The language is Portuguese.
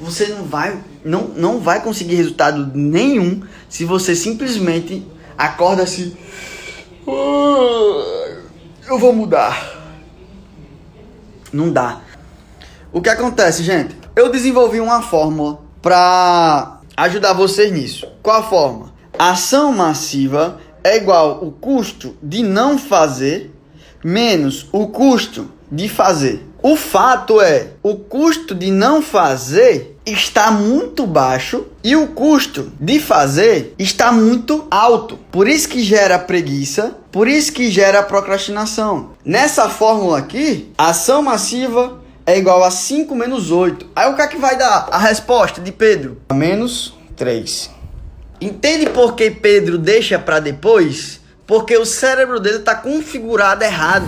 você não vai, não, não vai conseguir resultado nenhum se você simplesmente acorda assim. "Ah, Eu vou mudar. Não dá. O que acontece, gente? Eu desenvolvi uma fórmula para ajudar vocês nisso. Qual a fórmula? Ação massiva é igual o custo de não fazer menos o custo de fazer. O fato é, o custo de não fazer está muito baixo e o custo de fazer está muito alto. Por isso que gera preguiça, por isso que gera procrastinação. Nessa fórmula aqui, ação massiva é igual a 5 menos 8. Aí o que é que vai dar a resposta de Pedro? Menos 3. Entende por que Pedro deixa para depois? Porque o cérebro dele está configurado errado.